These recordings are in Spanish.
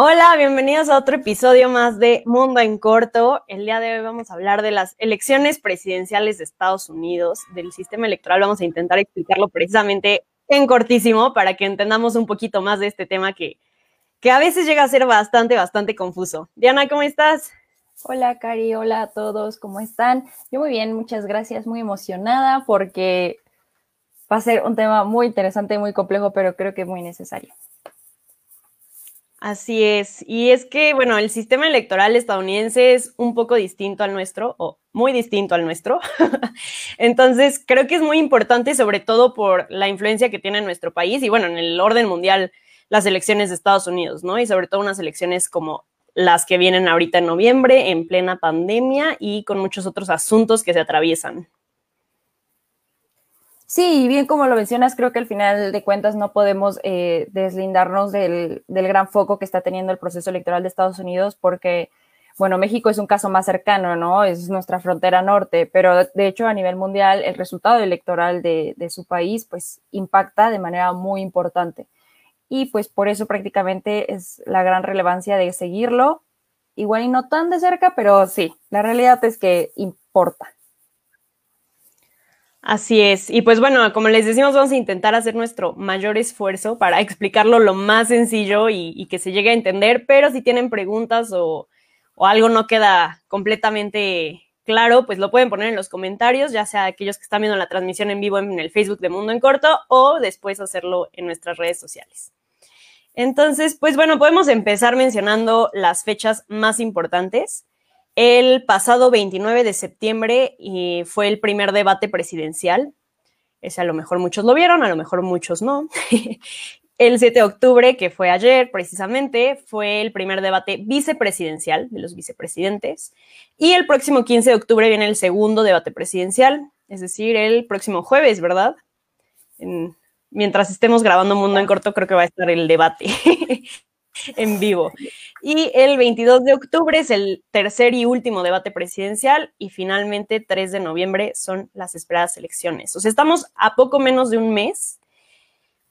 Hola, bienvenidos a otro episodio más de Mundo en Corto. El día de hoy vamos a hablar de las elecciones presidenciales de Estados Unidos, del sistema electoral. Vamos a intentar explicarlo precisamente en cortísimo para que entendamos un poquito más de este tema que, que a veces llega a ser bastante, bastante confuso. Diana, ¿cómo estás? Hola, Cari, hola a todos, ¿cómo están? Yo muy bien, muchas gracias, muy emocionada porque va a ser un tema muy interesante, muy complejo, pero creo que muy necesario. Así es. Y es que, bueno, el sistema electoral estadounidense es un poco distinto al nuestro, o muy distinto al nuestro. Entonces, creo que es muy importante, sobre todo por la influencia que tiene en nuestro país y, bueno, en el orden mundial, las elecciones de Estados Unidos, ¿no? Y sobre todo unas elecciones como las que vienen ahorita en noviembre, en plena pandemia y con muchos otros asuntos que se atraviesan. Sí, bien como lo mencionas, creo que al final de cuentas no podemos eh, deslindarnos del, gran foco que está teniendo el proceso electoral de Estados Unidos porque, bueno, México es un caso más cercano, ¿no? Es nuestra frontera norte, pero de hecho a nivel mundial el resultado electoral de, de su país pues impacta de manera muy importante. Y pues por eso prácticamente es la gran relevancia de seguirlo, igual y no tan de cerca, pero sí, la realidad es que importa. Así es. Y pues bueno, como les decimos, vamos a intentar hacer nuestro mayor esfuerzo para explicarlo lo más sencillo y, que se llegue a entender, pero si tienen preguntas o, o, algo no queda completamente claro, pues lo pueden poner en los comentarios, ya sea aquellos que están viendo la transmisión en vivo en el Facebook de Mundo en Corto o después hacerlo en nuestras redes sociales. Entonces, pues bueno, podemos empezar mencionando las fechas más importantes. El pasado 29 de septiembre y fue el primer debate presidencial. Ese a lo mejor muchos lo vieron, a lo mejor muchos no. el 7 de octubre, que fue ayer precisamente, fue el primer debate vicepresidencial de los vicepresidentes. Y el próximo 15 de octubre viene el segundo debate presidencial, es decir, el próximo jueves, ¿verdad? mientras estemos grabando Mundo en Corto, creo que va a estar el debate en vivo. Y el 22 de octubre es el tercer y último debate presidencial y finalmente 3 de noviembre son las esperadas elecciones. O sea, estamos a poco menos de un mes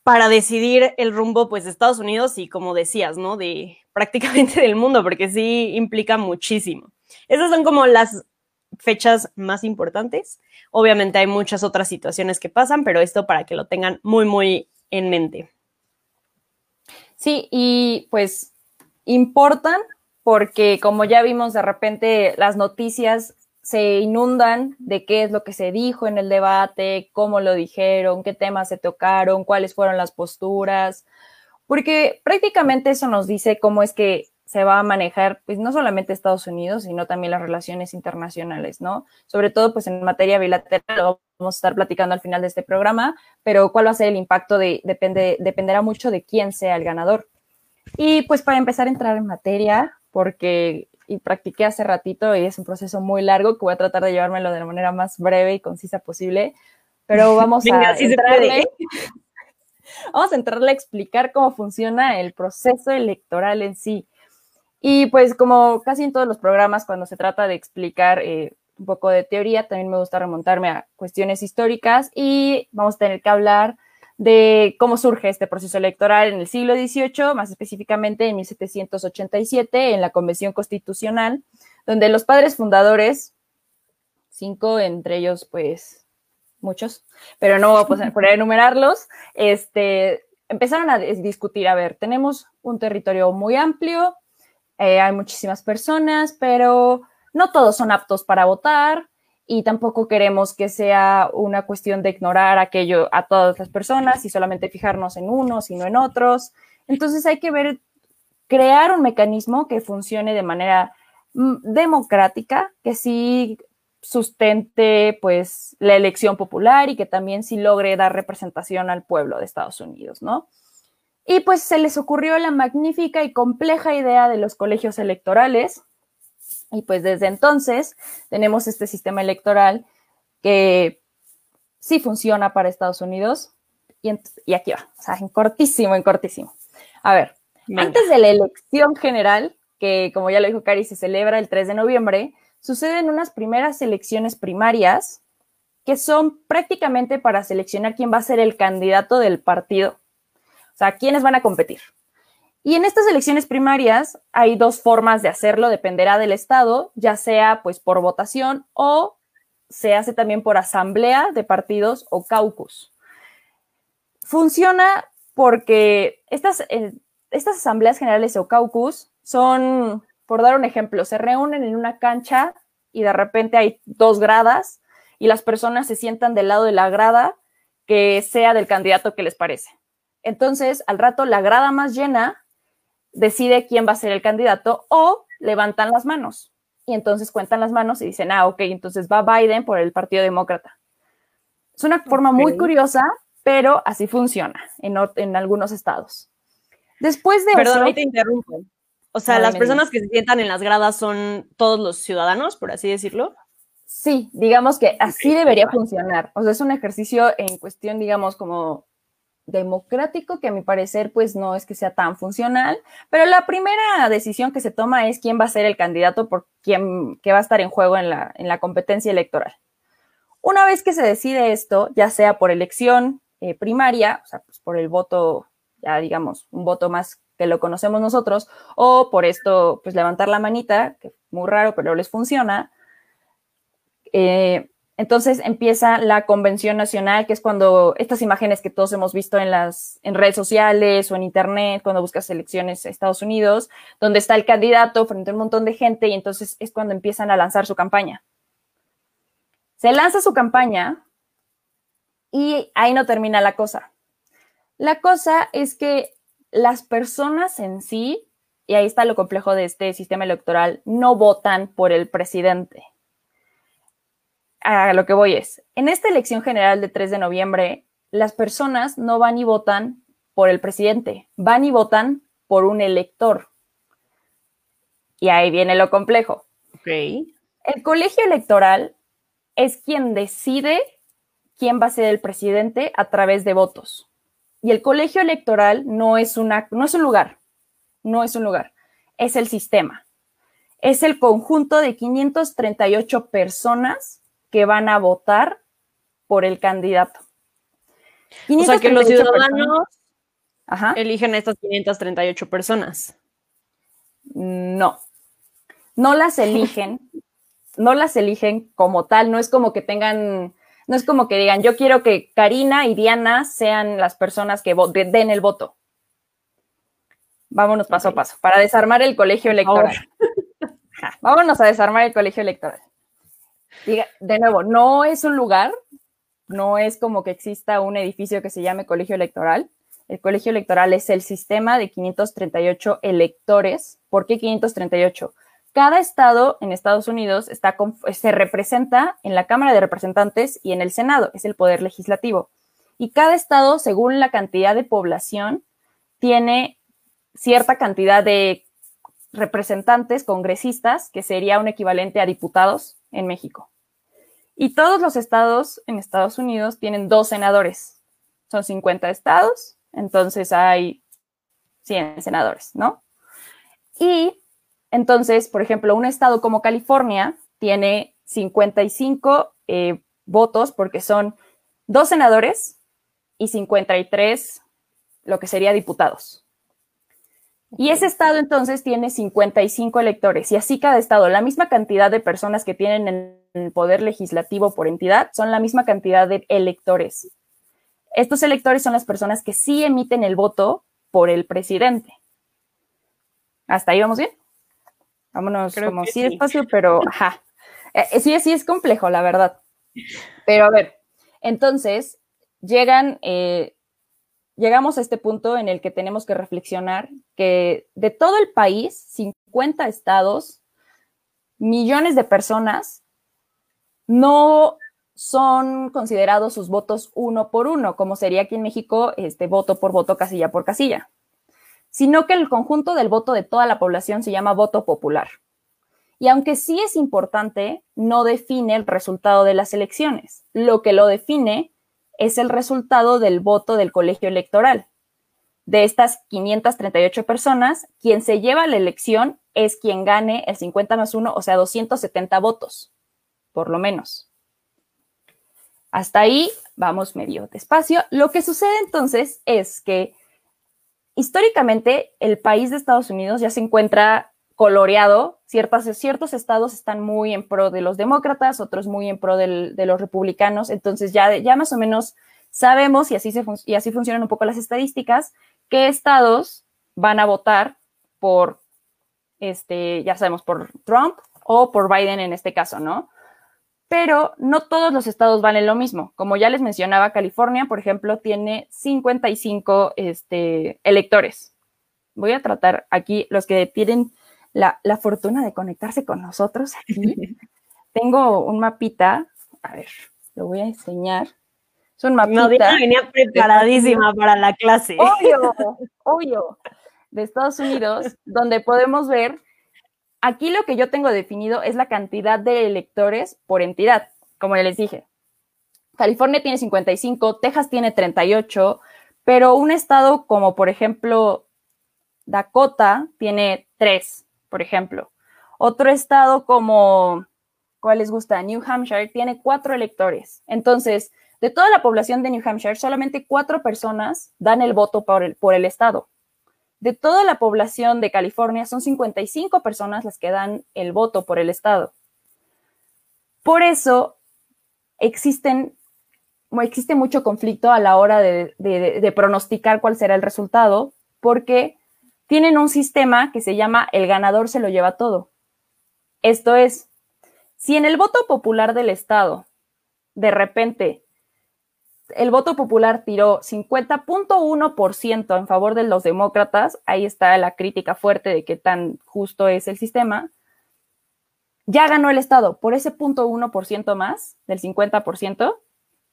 para decidir el rumbo pues de Estados Unidos y como decías, ¿no? De prácticamente del mundo, porque sí implica muchísimo. Esas son como las fechas más importantes. Obviamente hay muchas otras situaciones que pasan, pero esto para que lo tengan muy, muy en mente. Sí, y pues importan porque como ya vimos de repente las noticias se inundan de qué es lo que se dijo en el debate, cómo lo dijeron, qué temas se tocaron, cuáles fueron las posturas, porque prácticamente eso nos dice cómo es que se va a manejar, pues no solamente Estados Unidos, sino también las relaciones internacionales, ¿no? Sobre todo, pues en materia bilateral, lo vamos a estar platicando al final de este programa, pero cuál va a ser el impacto de, depende, dependerá mucho de quién sea el ganador. Y pues para empezar a entrar en materia, porque y practiqué hace ratito y es un proceso muy largo que voy a tratar de llevármelo de la manera más breve y concisa posible, pero vamos a entrarle, vamos a entrarle a explicar cómo funciona el proceso electoral en sí. Y pues como casi en todos los programas, cuando se trata de explicar eh, un poco de teoría, también me gusta remontarme a cuestiones históricas y vamos a tener que hablar de cómo surge este proceso electoral en el siglo XVIII, más específicamente en 1787, en la Convención Constitucional, donde los padres fundadores, cinco, entre ellos pues muchos, pero no voy a poder enumerarlos, este, empezaron a discutir, a ver, tenemos un territorio muy amplio, eh, hay muchísimas personas, pero no todos son aptos para votar y tampoco queremos que sea una cuestión de ignorar aquello a todas las personas y solamente fijarnos en unos y no en otros. Entonces hay que ver, crear un mecanismo que funcione de manera mm, democrática, que sí sustente pues la elección popular y que también sí logre dar representación al pueblo de Estados Unidos, ¿no? Y pues se les ocurrió la magnífica y compleja idea de los colegios electorales, Y pues desde entonces tenemos este sistema electoral que sí funciona para Estados Unidos. Y, y aquí va, o sea, en cortísimo, en cortísimo. A ver, antes de la elección general, que como ya lo dijo Cari, se celebra el 3 de noviembre, suceden unas primeras elecciones primarias que son prácticamente para seleccionar quién va a ser el candidato del partido. O sea, quiénes van a competir. Y en estas elecciones primarias hay dos formas de hacerlo, dependerá del estado, ya sea pues por votación o se hace también por asamblea de partidos o caucus. Funciona porque estas, eh, estas asambleas generales o caucus son, por dar un ejemplo, se reúnen en una cancha y de repente hay dos gradas y las personas se sientan del lado de la grada que sea del candidato que les parece. Entonces, al rato, la grada más llena decide quién va a ser el candidato o levantan las manos. Y entonces cuentan las manos y dicen, ah, ok, entonces va Biden por el Partido Demócrata. Es una forma muy curiosa, pero así funciona en, en algunos estados. Después de Perdón, ahí te interrumpo. O sea, las personas que se sientan en las gradas son todos los ciudadanos, por así decirlo. Sí, digamos que así debería funcionar. O sea, es un ejercicio en cuestión, digamos, como democrático, que a mi parecer, pues no es que sea tan funcional, pero la primera decisión que se toma es quién va a ser el candidato por quién que va a estar en juego en la, en la competencia electoral. Una vez que se decide esto, ya sea por elección eh, primaria, o sea, pues por el voto, ya digamos, un voto más que lo conocemos nosotros, o por esto, pues levantar la manita, que muy raro, pero les funciona, eh, entonces empieza la convención nacional, que es cuando estas imágenes que todos hemos visto en las en redes sociales o en internet, cuando buscas elecciones en Estados Unidos, donde está el candidato frente a un montón de gente y entonces es cuando empiezan a lanzar su campaña. Se lanza su campaña y ahí no termina la cosa. La cosa es que las personas en sí, y ahí está lo complejo de este sistema electoral, no votan por el presidente a lo que voy es, en esta elección general de 3 de noviembre, las personas no van y votan por el presidente, van y votan por un elector. Y ahí viene lo complejo. Okay. El colegio electoral es quien decide quién va a ser el presidente a través de votos. Y el colegio electoral no es, una, no es un lugar, no es un lugar, es el sistema. Es el conjunto de 538 personas que van a votar por el candidato. O sea que los ciudadanos eligen a estas 538 personas. No, no las eligen, no las eligen como tal, no es como que tengan, no es como que digan, yo quiero que Karina y Diana sean las personas que den el voto. Vámonos paso a paso, para desarmar el colegio electoral. Vámonos a desarmar el colegio electoral de nuevo, no es un lugar, no es como que exista un edificio que se llame colegio electoral. El colegio electoral es el sistema de 538 electores. ¿Por qué 538? Cada estado en Estados Unidos está se representa en la Cámara de Representantes y en el Senado, es el poder legislativo. Y cada estado, según la cantidad de población, tiene cierta cantidad de representantes, congresistas, que sería un equivalente a diputados en México. Y todos los estados en Estados Unidos tienen dos senadores. Son 50 estados, entonces hay 100 senadores, ¿no? Y entonces, por ejemplo, un estado como California tiene 55 eh, votos porque son dos senadores y 53 lo que sería diputados. Y ese estado entonces tiene 55 electores y así cada estado, la misma cantidad de personas que tienen en el poder legislativo por entidad son la misma cantidad de electores. Estos electores son las personas que sí emiten el voto por el presidente. ¿Hasta ahí vamos bien? Vámonos como sí despacio, pero ajá. Eh, eh, sí, sí es complejo, la verdad. Pero a ver, entonces llegan eh, llegamos a este punto en el que tenemos que reflexionar que de todo el país, 50 estados, millones de personas no son considerados sus votos uno por uno, como sería aquí en México, este voto por voto, casilla por casilla, sino que el conjunto del voto de toda la población se llama voto popular. Y aunque sí es importante, no define el resultado de las elecciones. Lo que lo define es el resultado del voto del colegio electoral. De estas 538 personas, quien se lleva la elección es quien gane el 50 más 1, o sea, 270 votos, por lo menos. Hasta ahí vamos medio despacio. Lo que sucede entonces es que históricamente el país de Estados Unidos ya se encuentra coloreado. Ciertas, ciertos estados están muy en pro de los demócratas, otros muy en pro de los republicanos. Entonces ya, ya más o menos sabemos, y así, se, y así funcionan un poco las estadísticas, qué estados van a votar por, este, ya sabemos, por Trump o por Biden en este caso, ¿no? pero no todos los estados valen lo mismo. Como ya les mencionaba, California, por ejemplo, tiene 55 este, electores. Voy a tratar aquí los que tienen la, fortuna de conectarse con nosotros. Tengo un mapita, a ver, lo voy a enseñar. Es un mapita. venía preparadísima para la clase. Obvio, obvio. De Estados Unidos, donde podemos ver Aquí lo que yo tengo definido es la cantidad de electores por entidad, como ya les dije. California tiene 55, Texas tiene 38, pero un estado como por ejemplo Dakota tiene 3, por ejemplo. Otro estado como, ¿cuál les gusta? New Hampshire tiene 4 electores. Entonces, de toda la población de New Hampshire, solamente 4 personas dan el voto por el, por el estado. De toda la población de California, son 55 personas las que dan el voto por el Estado. Por eso existen, existe mucho conflicto a la hora de, de pronosticar cuál será el resultado, porque tienen un sistema que se llama el ganador se lo lleva todo. Esto es, si en el voto popular del Estado de repente el voto popular tiró 50.1% en favor de los demócratas, ahí está la crítica fuerte de qué tan justo es el sistema, ya ganó el Estado por ese punto 1% más del 50%,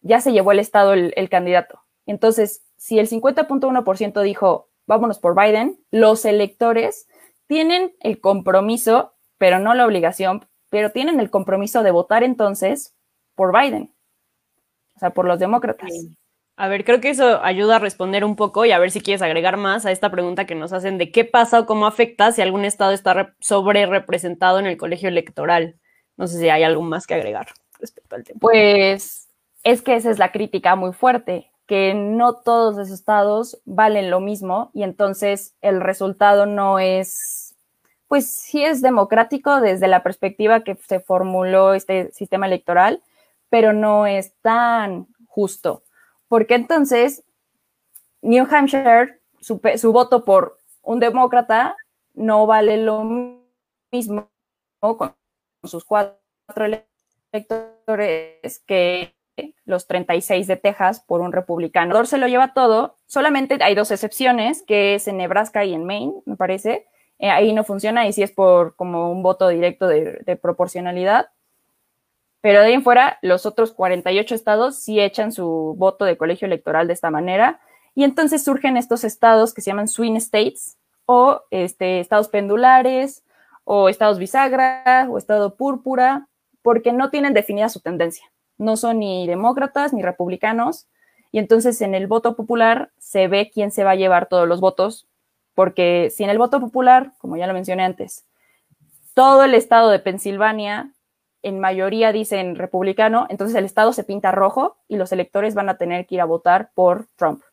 ya se llevó el Estado el, el candidato. Entonces, si el 50.1% dijo, vámonos por Biden, los electores tienen el compromiso, pero no la obligación, pero tienen el compromiso de votar entonces por Biden o sea, por los demócratas. A ver, creo que eso ayuda a responder un poco y a ver si quieres agregar más a esta pregunta que nos hacen de qué pasa o cómo afecta si algún estado está sobre representado en el colegio electoral. No sé si hay algo más que agregar respecto al tema. Pues es que esa es la crítica muy fuerte, que no todos los estados valen lo mismo y entonces el resultado no es, pues sí es democrático desde la perspectiva que se formuló este sistema electoral, pero no es tan justo, porque entonces New Hampshire, su, voto por un demócrata no vale lo mismo con sus cuatro electores que los 36 de Texas por un republicano. Se lo lleva todo, solamente hay dos excepciones, que es en Nebraska y en Maine, me parece. Eh, ahí no funciona y si es por como un voto directo de proporcionalidad. Pero de ahí en fuera, los otros 48 estados sí echan su voto de colegio electoral de esta manera. Y entonces surgen estos estados que se llaman swing states o este, estados pendulares o estados bisagra o estado púrpura, porque no tienen definida su tendencia. No son ni demócratas ni republicanos. Y entonces en el voto popular se ve quién se va a llevar todos los votos, porque si en el voto popular, como ya lo mencioné antes, todo el estado de Pensilvania en mayoría dicen republicano, entonces el Estado se pinta rojo y los electores van a tener que ir a votar por Trump.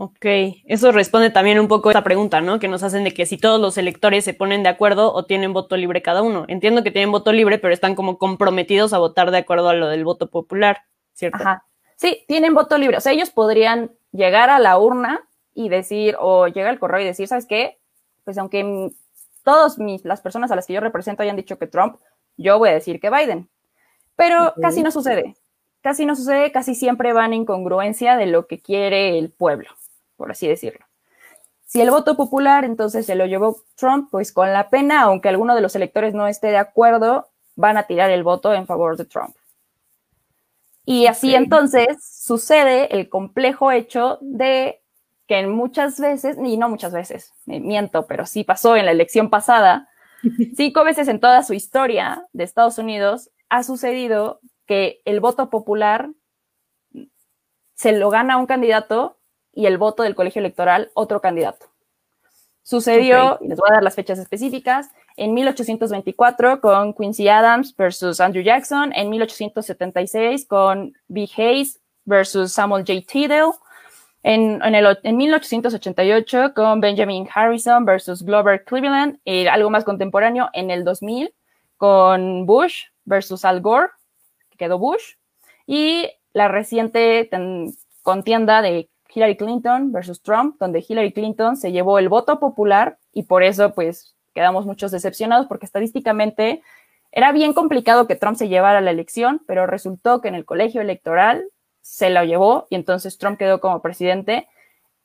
Ok, eso responde también un poco a esta pregunta, ¿no? Que nos hacen de que si todos los electores se ponen de acuerdo o tienen voto libre cada uno. Entiendo que tienen voto libre, pero están como comprometidos a votar de acuerdo a lo del voto popular, ¿cierto? Ajá. Sí, tienen voto libre. O sea, ellos podrían llegar a la urna y decir, o llegar al correo y decir, ¿sabes qué? Pues aunque todas las personas a las que yo represento hayan dicho que Trump, yo voy a decir que Biden. Pero casi no sucede. Casi no sucede, casi siempre van en congruencia de lo que quiere el pueblo, por así decirlo. Si el voto popular entonces se lo llevó Trump, pues con la pena, aunque alguno de los electores no esté de acuerdo, van a tirar el voto en favor de Trump. Y así entonces sucede el complejo hecho de que muchas veces, y no muchas veces, me miento, pero sí pasó en la elección pasada, cinco veces en toda su historia de Estados Unidos ha sucedido que el voto popular se lo gana un candidato y el voto del colegio electoral otro candidato. Sucedió, y les voy a dar las fechas específicas, en 1824 con Quincy Adams versus Andrew Jackson, en 1876 con B. Hayes versus Samuel J. Tidell, en, en, 1888 con Benjamin Harrison versus Glover Cleveland, y algo más contemporáneo en el 2000 con Bush versus Al Gore, que quedó Bush, y la reciente contienda de Hillary Clinton versus Trump, donde Hillary Clinton se llevó el voto popular y por eso pues quedamos muchos decepcionados porque estadísticamente era bien complicado que Trump se llevara la elección, pero resultó que en el colegio electoral se lo llevó y entonces Trump quedó como presidente.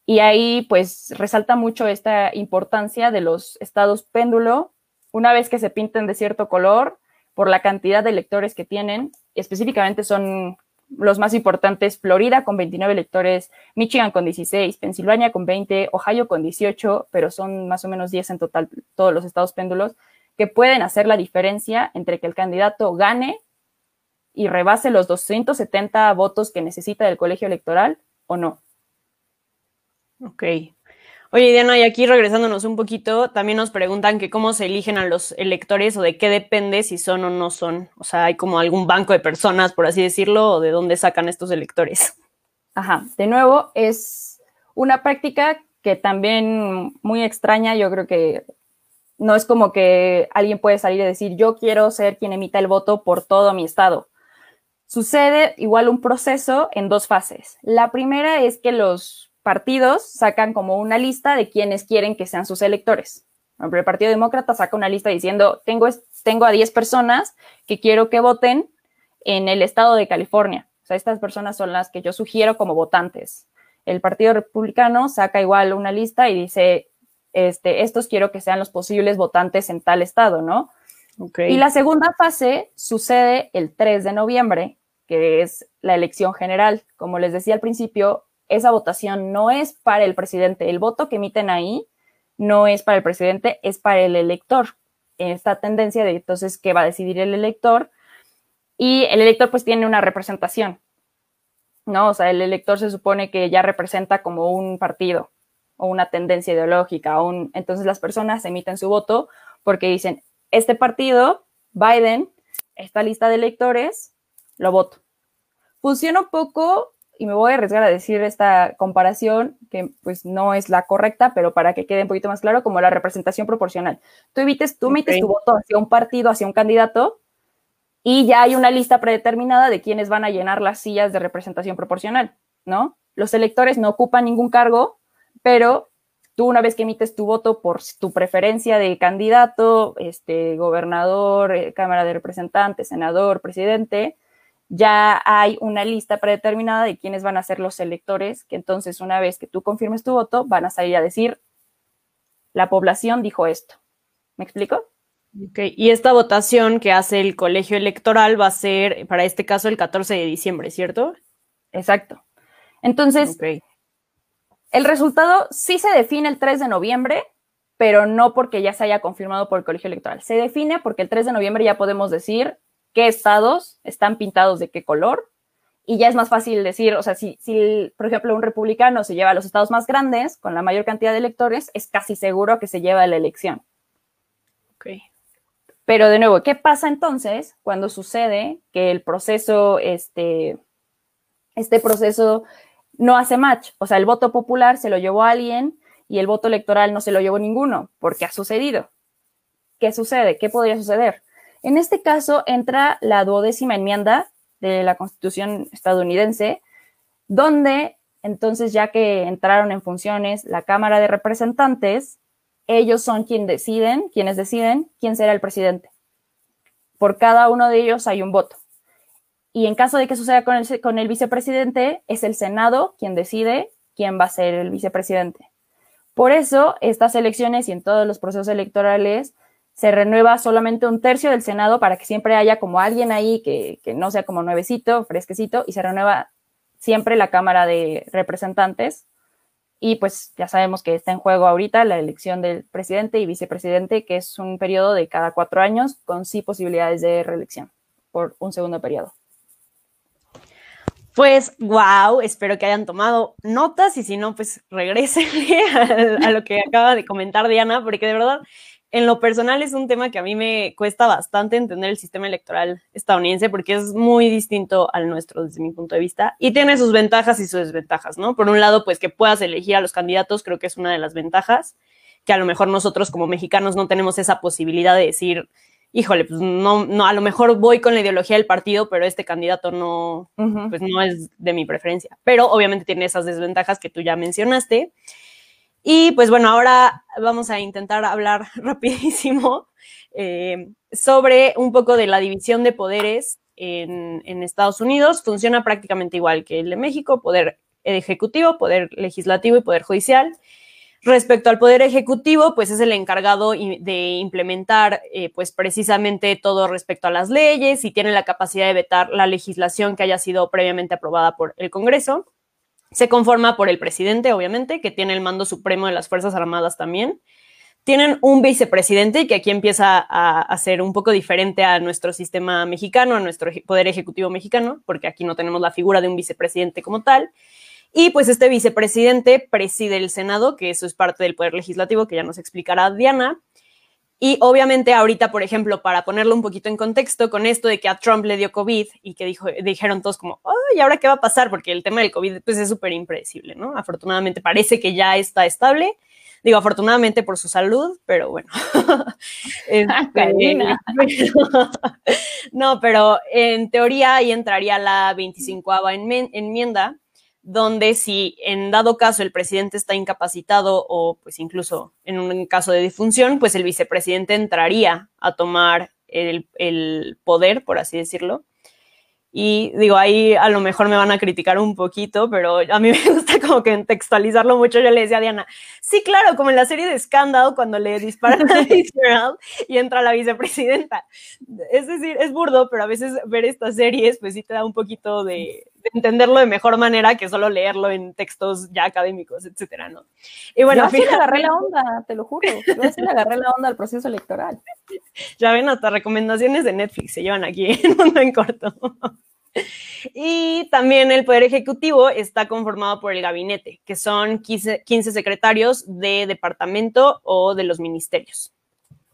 Y ahí pues resalta mucho esta importancia de los estados péndulo, una vez que se pinten de cierto color, por la cantidad de electores que tienen, específicamente son los más importantes, Florida con 29 electores, Michigan con 16, Pensilvania con 20, Ohio con 18, pero son más o menos 10 en total todos los estados péndulos, que pueden hacer la diferencia entre que el candidato gane y rebase los 270 votos que necesita del colegio electoral o no. Ok. Oye, Diana, y aquí regresándonos un poquito, también nos preguntan que cómo se eligen a los electores o de qué depende si son o no son. O sea, hay como algún banco de personas, por así decirlo, o de dónde sacan estos electores. Ajá, de nuevo, es una práctica que también muy extraña, yo creo que no es como que alguien puede salir y decir, yo quiero ser quien emita el voto por todo mi estado. Sucede igual un proceso en dos fases. La primera es que los partidos sacan como una lista de quienes quieren que sean sus electores. el Partido Demócrata saca una lista diciendo, tengo, tengo a 10 personas que quiero que voten en el estado de California. O sea, estas personas son las que yo sugiero como votantes. El Partido Republicano saca igual una lista y dice, este, estos quiero que sean los posibles votantes en tal estado, ¿no? Y la segunda fase sucede el 3 de noviembre, que es la elección general. Como les decía al principio, esa votación no es para el presidente. El voto que emiten ahí no es para el presidente, es para el elector. Esta tendencia de entonces qué va a decidir el elector. Y el elector pues tiene una representación, ¿no? O sea, el elector se supone que ya representa como un partido o una tendencia ideológica. un... Entonces las personas emiten su voto porque dicen, este partido, Biden, esta lista de electores, lo voto. Funciona un poco y me voy a arriesgar a decir esta comparación, que pues no es la correcta, pero para que quede un poquito más claro, como la representación proporcional. Tú evites, tú metes tu voto hacia un partido, hacia un candidato, y ya hay una lista predeterminada de quienes van a llenar las sillas de representación proporcional, ¿no? Los electores no ocupan ningún cargo, pero tú una vez que emites tu voto por tu preferencia de candidato, este, gobernador, eh, Cámara de Representantes, senador, presidente, ya hay una lista predeterminada de quiénes van a ser los electores, que entonces una vez que tú confirmes tu voto, van a salir a decir, la población dijo esto. ¿Me explico? Ok, y esta votación que hace el colegio electoral va a ser, para este caso, el 14 de diciembre, ¿cierto? Exacto. Entonces, el resultado sí se define el 3 de noviembre, pero no porque ya se haya confirmado por el colegio electoral. Se define porque el 3 de noviembre ya podemos decir qué estados están pintados de qué color. Y ya es más fácil decir, o sea, si, si, por ejemplo, un republicano se lleva a los estados más grandes, con la mayor cantidad de electores, es casi seguro que se lleva la elección. Ok. Pero de nuevo, ¿qué pasa entonces cuando sucede que el proceso, este, este proceso no hace match? O sea, el voto popular se lo llevó a alguien y el voto electoral no se lo llevó ninguno, porque ha sucedido. ¿Qué sucede? ¿Qué podría suceder? En este caso entra la duodécima enmienda de la Constitución estadounidense, donde entonces ya que entraron en funciones la Cámara de Representantes, ellos son quienes deciden, quienes deciden quién será el presidente. Por cada uno de ellos hay un voto. Y en caso de que suceda con el, con el vicepresidente, es el Senado quien decide quién va a ser el vicepresidente. Por eso, estas elecciones y en todos los procesos electorales se renueva solamente un tercio del Senado para que siempre haya como alguien ahí que, no sea como nuevecito, fresquecito, y se renueva siempre la Cámara de Representantes y pues ya sabemos que está en juego ahorita la elección del presidente y vicepresidente, que es un periodo de cada cuatro años con sí posibilidades de reelección por un segundo periodo. Pues, wow, espero que hayan tomado notas y si no, pues regresen a, a, lo que acaba de comentar Diana, porque de verdad, en lo personal es un tema que a mí me cuesta bastante entender el sistema electoral estadounidense porque es muy distinto al nuestro desde mi punto de vista y tiene sus ventajas y sus desventajas, ¿no? Por un lado, pues que puedas elegir a los candidatos, creo que es una de las ventajas, que a lo mejor nosotros como mexicanos no tenemos esa posibilidad de decir, híjole, pues no, no, a lo mejor voy con la ideología del partido, pero este candidato no, uh -huh. pues no es de mi preferencia. Pero obviamente tiene esas desventajas que tú ya mencionaste. Y pues bueno, ahora vamos a intentar hablar rapidísimo eh, sobre un poco de la división de poderes en, Estados Unidos. Funciona prácticamente igual que el de México, poder ejecutivo, poder legislativo y poder judicial. Respecto al Poder Ejecutivo, pues es el encargado de implementar, eh, pues precisamente todo respecto a las leyes y tiene la capacidad de vetar la legislación que haya sido previamente aprobada por el Congreso. Se conforma por el presidente, obviamente, que tiene el mando supremo de las Fuerzas Armadas también. Tienen un vicepresidente que aquí empieza a, a ser un poco diferente a nuestro sistema mexicano, a nuestro Poder Ejecutivo mexicano, porque aquí no tenemos la figura de un vicepresidente como tal. Y pues este vicepresidente preside el Senado, que eso es parte del Poder Legislativo, que ya nos explicará Diana. Y obviamente ahorita, por ejemplo, para ponerlo un poquito en contexto, con esto de que a Trump le dio COVID y que dijo, dijeron todos como, oh, ¿y ahora qué va a pasar? Porque el tema del COVID pues es súper impredecible, ¿no? Afortunadamente parece que ya está estable. Digo, afortunadamente por su salud, pero bueno. este, no, pero en teoría ahí entraría la 25 enmienda, donde si en dado caso el presidente está incapacitado o pues incluso en un caso de disfunción, pues el vicepresidente entraría a tomar el, el, poder, por así decirlo. Y digo, ahí a lo mejor me van a criticar un poquito, pero a mí me gusta como que textualizarlo mucho. Yo le decía a Diana, sí, claro, como en la serie de Scandal, cuando le disparan a Fitzgerald y entra la vicepresidenta. Es decir, es burdo, pero a veces ver estas series, pues sí te da un poquito de entenderlo de mejor manera que solo leerlo en textos ya académicos, etcétera, ¿no? Y bueno, yo sí le agarré la onda, te lo juro. Yo sí le agarré la onda al proceso electoral. Ya ven, hasta recomendaciones de Netflix se llevan aquí en Mundo en Corto. Y también el Poder Ejecutivo está conformado por el gabinete, que son 15, 15, secretarios de departamento o de los ministerios.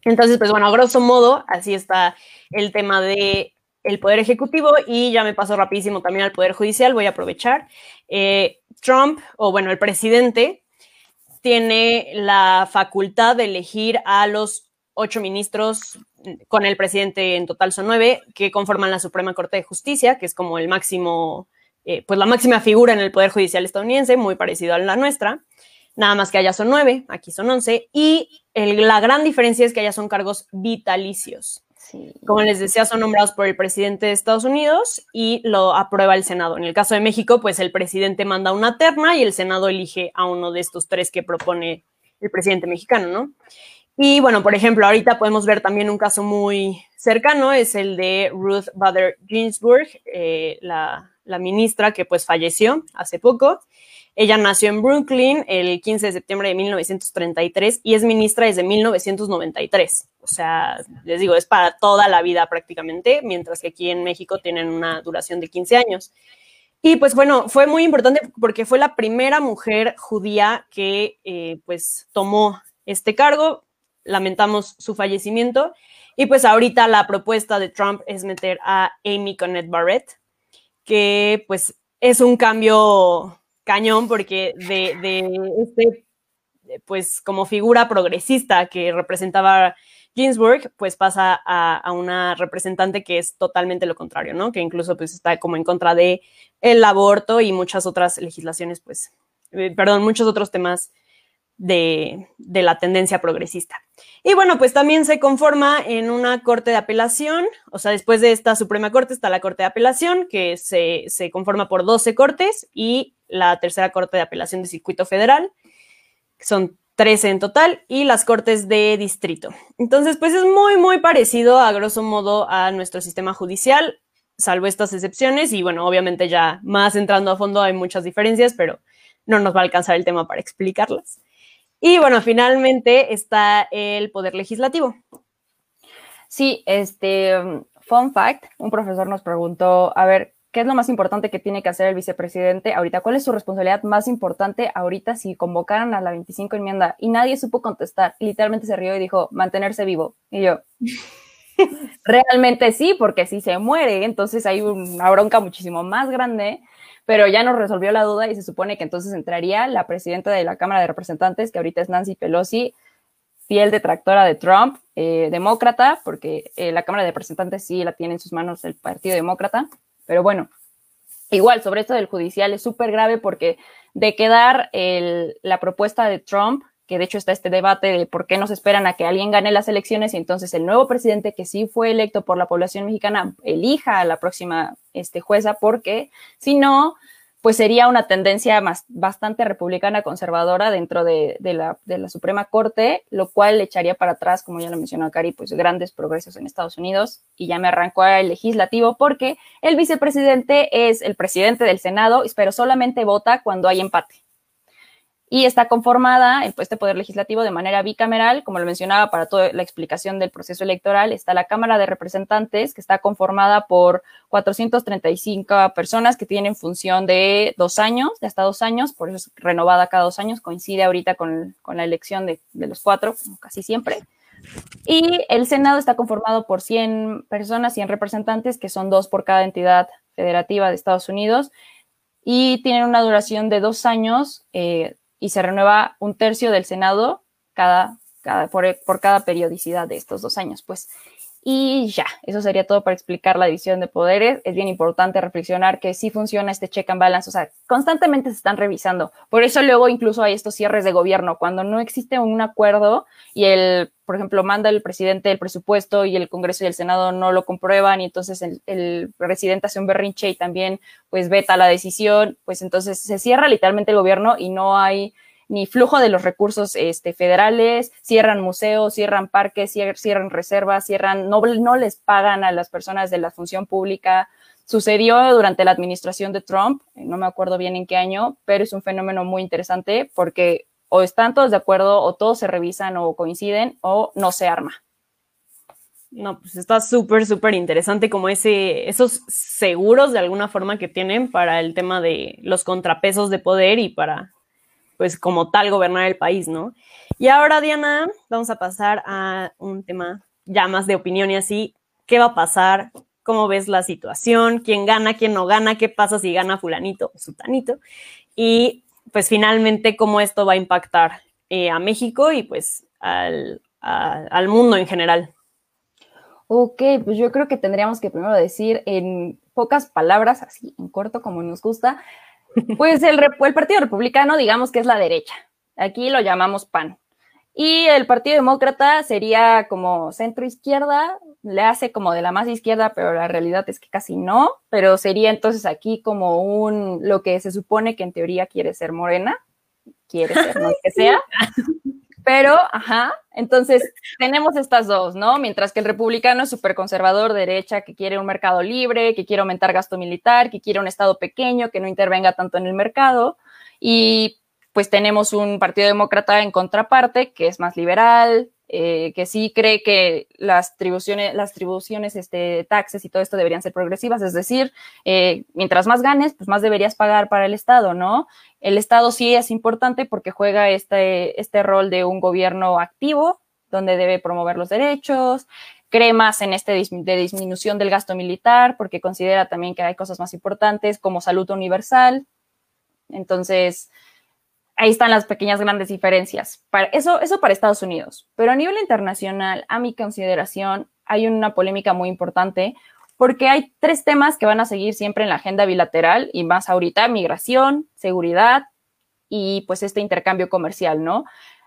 Entonces, pues bueno, a grosso modo, así está el tema de el Poder Ejecutivo y ya me paso rapidísimo también al Poder Judicial, voy a aprovechar. Eh, Trump, o bueno, el presidente, tiene la facultad de elegir a los ocho ministros, con el presidente en total son nueve, que conforman la Suprema Corte de Justicia, que es como el máximo, eh, pues la máxima figura en el Poder Judicial estadounidense, muy parecido a la nuestra. Nada más que allá son nueve, aquí son once, y la gran diferencia es que allá son cargos vitalicios. Como les decía, son nombrados por el presidente de Estados Unidos y lo aprueba el Senado. En el caso de México, pues el presidente manda una terna y el Senado elige a uno de estos tres que propone el presidente mexicano, ¿no? Y bueno, por ejemplo, ahorita podemos ver también un caso muy cercano, es el de Ruth Bader Ginsburg, eh, la, la ministra que pues falleció hace poco. Ella nació en Brooklyn el 15 de septiembre de 1933 y es ministra desde 1993. O sea, les digo, es para toda la vida prácticamente, mientras que aquí en México tienen una duración de 15 años. Y pues bueno, fue muy importante porque fue la primera mujer judía que eh, pues tomó este cargo. Lamentamos su fallecimiento. Y pues ahorita la propuesta de Trump es meter a Amy Connet Barrett, que pues es un cambio cañón porque de, este, pues como figura progresista que representaba Ginsburg, pues pasa a, a, una representante que es totalmente lo contrario, ¿no? Que incluso pues está como en contra de el aborto y muchas otras legislaciones, pues, eh, perdón, muchos otros temas de, de, la tendencia progresista. Y bueno, pues también se conforma en una corte de apelación, o sea, después de esta Suprema Corte está la Corte de Apelación, que se, se conforma por 12 cortes, y la tercera Corte de Apelación de Circuito Federal, que son 13 en total, y las Cortes de Distrito. Entonces, pues es muy, muy parecido a grosso modo a nuestro sistema judicial, salvo estas excepciones, y bueno, obviamente ya más entrando a fondo hay muchas diferencias, pero no nos va a alcanzar el tema para explicarlas. Y bueno, finalmente está el poder legislativo. Sí, este, fun fact, un profesor nos preguntó, a ver, ¿qué es lo más importante que tiene que hacer el vicepresidente ahorita? ¿Cuál es su responsabilidad más importante ahorita si convocaran a la 25 enmienda? Y nadie supo contestar. Literalmente se rió y dijo, mantenerse vivo. Y yo, realmente sí, porque si se muere, entonces hay una bronca muchísimo más grande pero ya nos resolvió la duda y se supone que entonces entraría la presidenta de la Cámara de Representantes, que ahorita es Nancy Pelosi, fiel detractora de Trump, eh, demócrata, porque eh, la Cámara de Representantes sí la tiene en sus manos el Partido Demócrata, pero bueno, igual sobre esto del judicial es súper grave porque de quedar la propuesta de Trump que de hecho está este debate de por qué nos esperan a que alguien gane las elecciones y entonces el nuevo presidente que sí fue electo por la población mexicana elija a la próxima este, jueza, porque si no, pues sería una tendencia más, bastante republicana conservadora dentro de, la, de, la, Suprema Corte, lo cual le echaría para atrás, como ya lo mencionó Cari, pues grandes progresos en Estados Unidos. Y ya me arrancó el legislativo porque el vicepresidente es el presidente del Senado, pero solamente vota cuando hay empate y está conformada el este Poder Legislativo de manera bicameral, como lo mencionaba para toda la explicación del proceso electoral, está la Cámara de Representantes, que está conformada por 435 personas que tienen función de dos años, de hasta dos años, por eso es renovada cada dos años, coincide ahorita con, la elección de, de los cuatro, como casi siempre. Y el Senado está conformado por 100 personas, 100 representantes, que son dos por cada entidad federativa de Estados Unidos, y tienen una duración de dos años. Eh, y se renueva un tercio del Senado cada, cada por, por, cada periodicidad de estos dos años, pues. Y ya, eso sería todo para explicar la división de poderes. Es bien importante reflexionar que sí funciona este check and balance, o sea, constantemente se están revisando. Por eso luego incluso hay estos cierres de gobierno, cuando no existe un acuerdo y el, por ejemplo, manda el presidente el presupuesto y el Congreso y el Senado no lo comprueban y entonces el, presidente hace un berrinche y también pues veta la decisión, pues entonces se cierra literalmente el gobierno y no hay ni flujo de los recursos este, federales, cierran museos, cierran parques, cierran reservas, cierran, no, no les pagan a las personas de la función pública. Sucedió durante la administración de Trump, no me acuerdo bien en qué año, pero es un fenómeno muy interesante porque o están todos de acuerdo o todos se revisan o coinciden o no se arma. No, pues está súper, súper interesante como ese, esos seguros de alguna forma que tienen para el tema de los contrapesos de poder y para pues como tal gobernar el país, ¿no? Y ahora, Diana, vamos a pasar a un tema ya más de opinión y así, ¿qué va a pasar? ¿Cómo ves la situación? ¿Quién gana? ¿Quién no gana? ¿Qué pasa si gana fulanito o sutanito? Y pues finalmente, ¿cómo esto va a impactar eh, a México y pues al, al mundo en general? Ok, pues yo creo que tendríamos que primero decir en pocas palabras, así en corto como nos gusta, pues el, el Partido Republicano, digamos que es la derecha. Aquí lo llamamos PAN. Y el Partido Demócrata sería como centro izquierda, le hace como de la más izquierda, pero la realidad es que casi no, pero sería entonces aquí como un, lo que se supone que en teoría quiere ser morena, quiere ser lo que sea, pero, ajá, entonces tenemos estas dos, ¿no? Mientras que el republicano es súper conservador, derecha, que quiere un mercado libre, que quiere aumentar gasto militar, que quiere un Estado pequeño, que no intervenga tanto en el mercado. Y pues tenemos un partido demócrata en contraparte, que es más liberal, eh, que sí cree que las tribuciones, las tribuciones, este, taxes y todo esto deberían ser progresivas, es decir, eh, mientras más ganes, pues más deberías pagar para el Estado, ¿no? El Estado sí es importante porque juega este, este rol de un gobierno activo, donde debe promover los derechos, cree más en este de disminución del gasto militar, porque considera también que hay cosas más importantes como salud universal. Entonces, ahí están las pequeñas grandes diferencias. Para eso, eso para Estados Unidos. Pero a nivel internacional, a mi consideración, hay una polémica muy importante porque hay tres temas que van a seguir siempre en la agenda bilateral y más ahorita, migración, seguridad y pues este intercambio comercial, ¿no?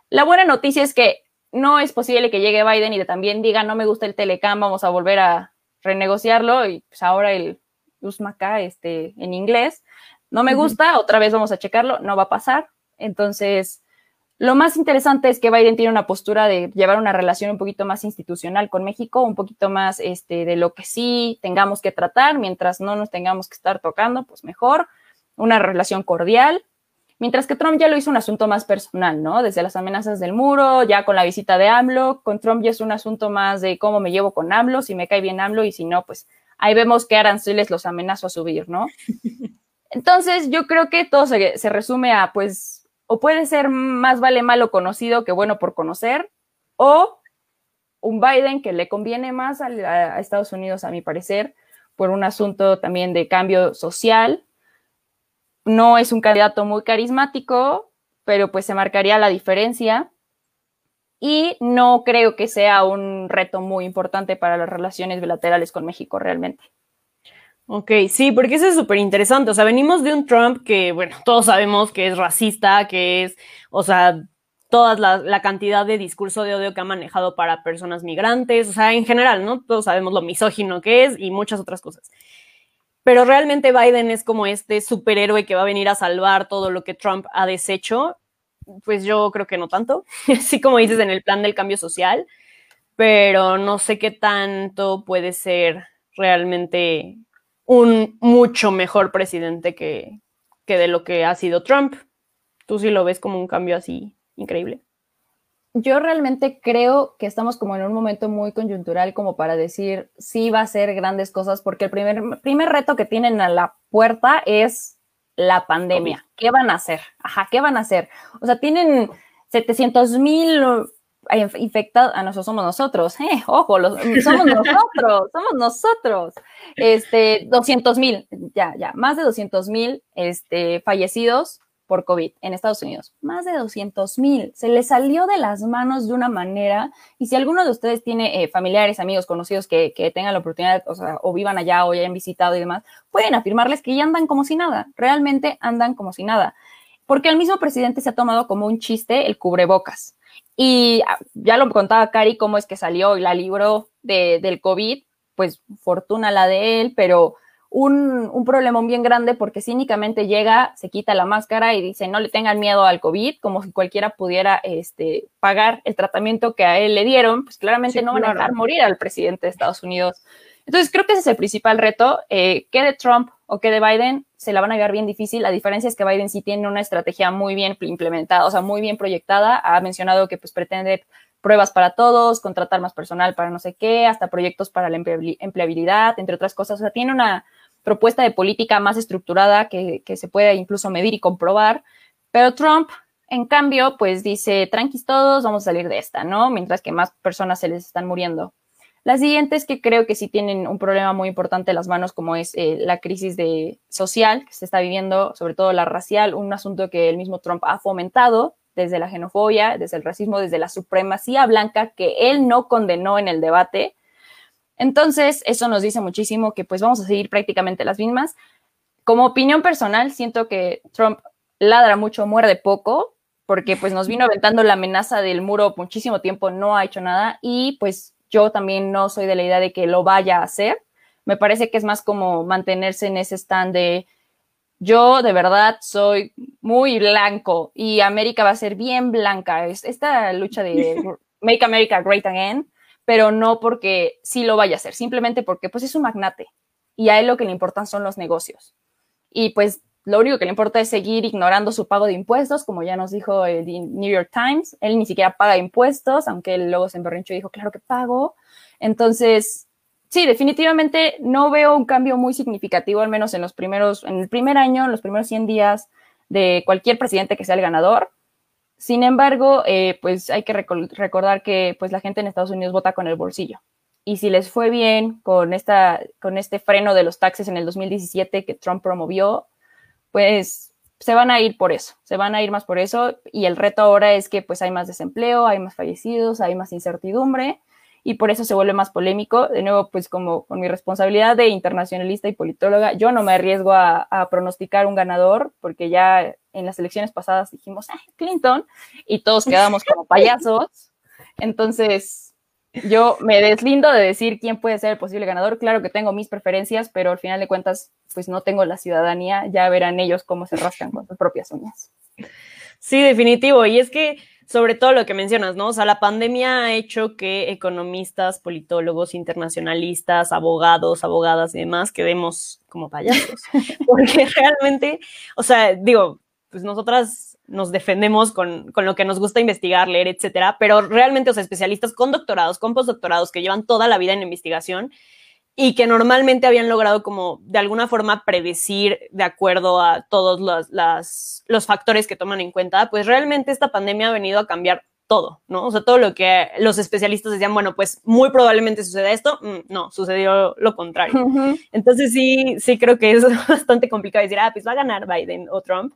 La buena noticia es que no es posible que llegue Biden y también diga, no me gusta el Telecam, vamos a volver a renegociarlo y pues ahora el USMACA este, en inglés, no me gusta, otra vez vamos a checarlo, no va a pasar, entonces, lo más interesante es que Biden tiene una postura de llevar una relación un poquito más institucional con México, un poquito más este, de lo que sí tengamos que tratar, mientras no nos tengamos que estar tocando, pues mejor, una relación cordial, Mientras que Trump ya lo hizo un asunto más personal, ¿no? Desde las amenazas del muro, ya con la visita de AMLO, con Trump ya es un asunto más de cómo me llevo con AMLO, si me cae bien AMLO y si no, pues ahí vemos que aranceles los amenazo a subir, ¿no? Entonces yo creo que todo se, se resume a, pues, o puede ser más vale malo conocido que bueno por conocer, o un Biden que le conviene más a, Estados Unidos, a mi parecer, por un asunto también de cambio social, no es un candidato muy carismático, pero pues se marcaría la diferencia. Y no creo que sea un reto muy importante para las relaciones bilaterales con México realmente. Ok, sí, porque eso es súper interesante. O sea, venimos de un Trump que, bueno, todos sabemos que es racista, que es, o sea, toda la, la, cantidad de discurso de odio que ha manejado para personas migrantes, o sea, en general, ¿no? Todos sabemos lo misógino que es y muchas otras cosas pero realmente Biden es como este superhéroe que va a venir a salvar todo lo que Trump ha deshecho. Pues yo creo que no tanto, así como dices en el plan del cambio social, pero no sé qué tanto puede ser realmente un mucho mejor presidente que, que de lo que ha sido Trump. Tú sí lo ves como un cambio así increíble yo realmente creo que estamos como en un momento muy coyuntural como para decir sí va a ser grandes cosas, porque el primer, primer reto que tienen a la puerta es la pandemia. ¿Qué van a hacer? Ajá, ¿qué van a hacer? O sea, tienen 700 mil infectados, ah, nosotros somos nosotros, eh, ojo, somos nosotros, somos nosotros, este, 200 mil, ya, ya, más de 200 mil, este, fallecidos, por COVID en Estados Unidos. Más de 200 mil. Se le salió de las manos de una manera. Y si alguno de ustedes tiene eh, familiares, amigos, conocidos que, que, tengan la oportunidad, o sea, o vivan allá o ya hayan visitado y demás, pueden afirmarles que ya andan como si nada. Realmente andan como si nada. Porque el mismo presidente se ha tomado como un chiste el cubrebocas. Y ah, ya lo contaba Cari cómo es que salió y la libró de, del COVID. Pues fortuna la de él, pero un, un problema bien grande porque cínicamente llega, se quita la máscara y dice no le tengan miedo al COVID, como si cualquiera pudiera este, pagar el tratamiento que a él le dieron, pues claramente sí, no van a dejar morir al presidente de Estados Unidos. Entonces creo que ese es el principal reto, eh, que de Trump o que de Biden se la van a llevar bien difícil. La diferencia es que Biden sí tiene una estrategia muy bien implementada, o sea, muy bien proyectada. Ha mencionado que pues pretende pruebas para todos, contratar más personal para no sé qué, hasta proyectos para la empleabilidad, entre otras cosas. O sea, tiene una, propuesta de política más estructurada que, que se pueda incluso medir y comprobar. Pero Trump, en cambio, pues dice, tranquis todos, vamos a salir de esta, ¿no? Mientras que más personas se les están muriendo. La siguiente es que creo que sí tienen un problema muy importante en las manos, como es eh, la crisis de social que se está viviendo, sobre todo la racial, un asunto que el mismo Trump ha fomentado desde la xenofobia, desde el racismo, desde la supremacía blanca que él no condenó en el debate, entonces, eso nos dice muchísimo que pues vamos a seguir prácticamente las mismas. Como opinión personal, siento que Trump ladra mucho, muerde poco, porque pues nos vino aventando la amenaza del muro muchísimo tiempo, no ha hecho nada y pues yo también no soy de la idea de que lo vaya a hacer. Me parece que es más como mantenerse en ese stand de yo de verdad soy muy blanco y América va a ser bien blanca. Esta lucha de Make America Great Again pero no porque sí lo vaya a hacer, simplemente porque pues es un magnate y a él lo que le importan son los negocios. Y pues lo único que le importa es seguir ignorando su pago de impuestos, como ya nos dijo el New York Times, él ni siquiera paga impuestos, aunque él luego se emberrinchó y dijo, claro que pago. Entonces, sí, definitivamente no veo un cambio muy significativo, al menos en los primeros, en el primer año, en los primeros 100 días de cualquier presidente que sea el ganador. Sin embargo, eh, pues hay que recordar que pues la gente en Estados Unidos vota con el bolsillo. Y si les fue bien con, esta, con este freno de los taxes en el 2017 que Trump promovió, pues se van a ir por eso, se van a ir más por eso. Y el reto ahora es que pues hay más desempleo, hay más fallecidos, hay más incertidumbre y por eso se vuelve más polémico. De nuevo, pues como con mi responsabilidad de internacionalista y politóloga, yo no me arriesgo a, a pronosticar un ganador porque ya en las elecciones pasadas dijimos, ah, Clinton, y todos quedamos como payasos. Entonces, yo me deslindo de decir quién puede ser el posible ganador. Claro que tengo mis preferencias, pero al final de cuentas, pues no tengo la ciudadanía. Ya verán ellos cómo se rascan con sus propias uñas. Sí, definitivo. Y es que sobre todo lo que mencionas, ¿no? O sea, la pandemia ha hecho que economistas, politólogos, internacionalistas, abogados, abogadas y demás quedemos como payasos. Porque realmente, o sea, digo, pues nosotras nos defendemos con, con, lo que nos gusta investigar, leer, etcétera, pero realmente, o sea, especialistas con doctorados, con postdoctorados que llevan toda la vida en investigación y que normalmente habían logrado como de alguna forma predecir de acuerdo a todos los, las, los factores que toman en cuenta, pues realmente esta pandemia ha venido a cambiar todo, ¿no? O sea, todo lo que los especialistas decían, bueno, pues muy probablemente suceda esto, mm, no, sucedió lo contrario. Uh -huh. Entonces sí, sí creo que es bastante complicado decir, ah, pues va a ganar Biden o Trump,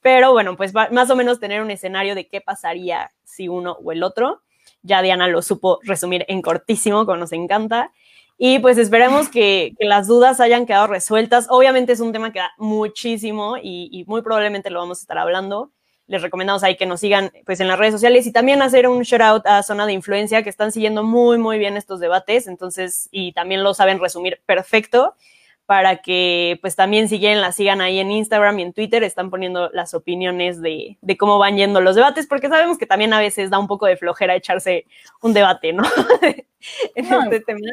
pero bueno, pues más o menos tener un escenario de qué pasaría si uno o el otro. Ya Diana lo supo resumir en cortísimo, como nos encanta. Y pues esperemos que, las dudas hayan quedado resueltas. Obviamente es un tema que da muchísimo y, y, muy probablemente lo vamos a estar hablando. Les recomendamos ahí que nos sigan pues, en las redes sociales y también hacer un shout out a Zona de Influencia que están siguiendo muy, muy bien estos debates. Entonces, y también lo saben resumir perfecto para que pues también si quieren la sigan ahí en Instagram y en Twitter, están poniendo las opiniones de, de, cómo van yendo los debates, porque sabemos que también a veces da un poco de flojera echarse un debate, ¿no? en no. este tema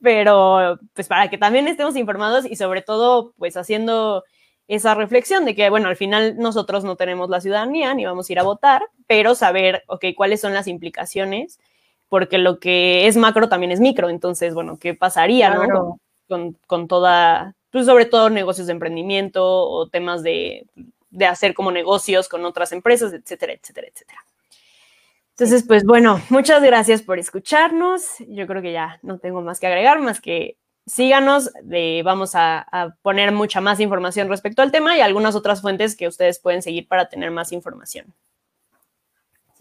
pero pues para que también estemos informados y sobre todo pues haciendo esa reflexión de que, bueno, al final nosotros no tenemos la ciudadanía ni vamos a ir a votar, pero saber, ok, cuáles son las implicaciones, porque lo que es macro también es micro, entonces, bueno, ¿qué pasaría, claro. no? Con, con, toda, pues sobre todo negocios de emprendimiento o temas de, de hacer como negocios con otras empresas, etcétera, etcétera, etcétera. Entonces, pues bueno, muchas gracias por escucharnos. Yo creo que ya no tengo más que agregar, más que síganos, de, vamos a, a, poner mucha más información respecto al tema y algunas otras fuentes que ustedes pueden seguir para tener más información.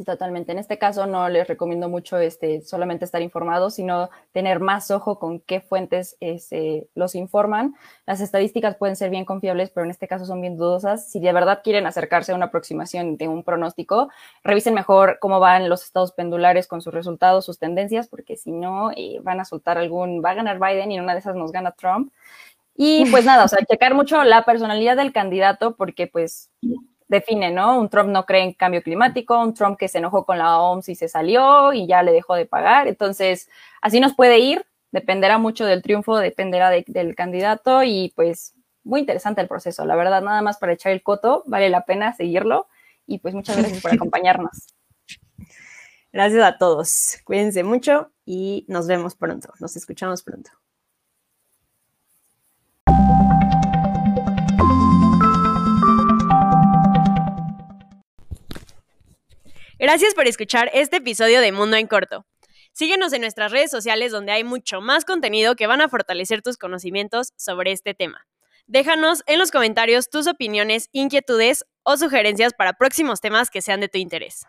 Sí, totalmente. En este caso no les recomiendo mucho este, solamente estar informados, sino tener más ojo con qué fuentes este, los informan. Las estadísticas pueden ser bien confiables, pero en este caso son bien dudosas. Si de verdad quieren acercarse a una aproximación de un pronóstico, revisen mejor cómo van los estados pendulares con sus resultados, sus tendencias, porque si no, eh, van a soltar algún, va a ganar Biden y en una de esas nos gana Trump. Y pues nada, o sea, checar mucho la personalidad del candidato, porque pues define, ¿no? Un Trump no cree en cambio climático, un Trump que se enojó con la OMS y se salió y ya le dejó de pagar. Entonces, así nos puede ir, dependerá mucho del triunfo, dependerá de, del candidato y pues muy interesante el proceso, la verdad, nada más para echar el coto, vale la pena seguirlo y pues muchas gracias por acompañarnos. Gracias a todos, cuídense mucho y nos vemos pronto, nos escuchamos pronto. Gracias por escuchar este episodio de Mundo en Corto. Síguenos en nuestras redes sociales donde hay mucho más contenido que van a fortalecer tus conocimientos sobre este tema. Déjanos en los comentarios tus opiniones, inquietudes o sugerencias para próximos temas que sean de tu interés.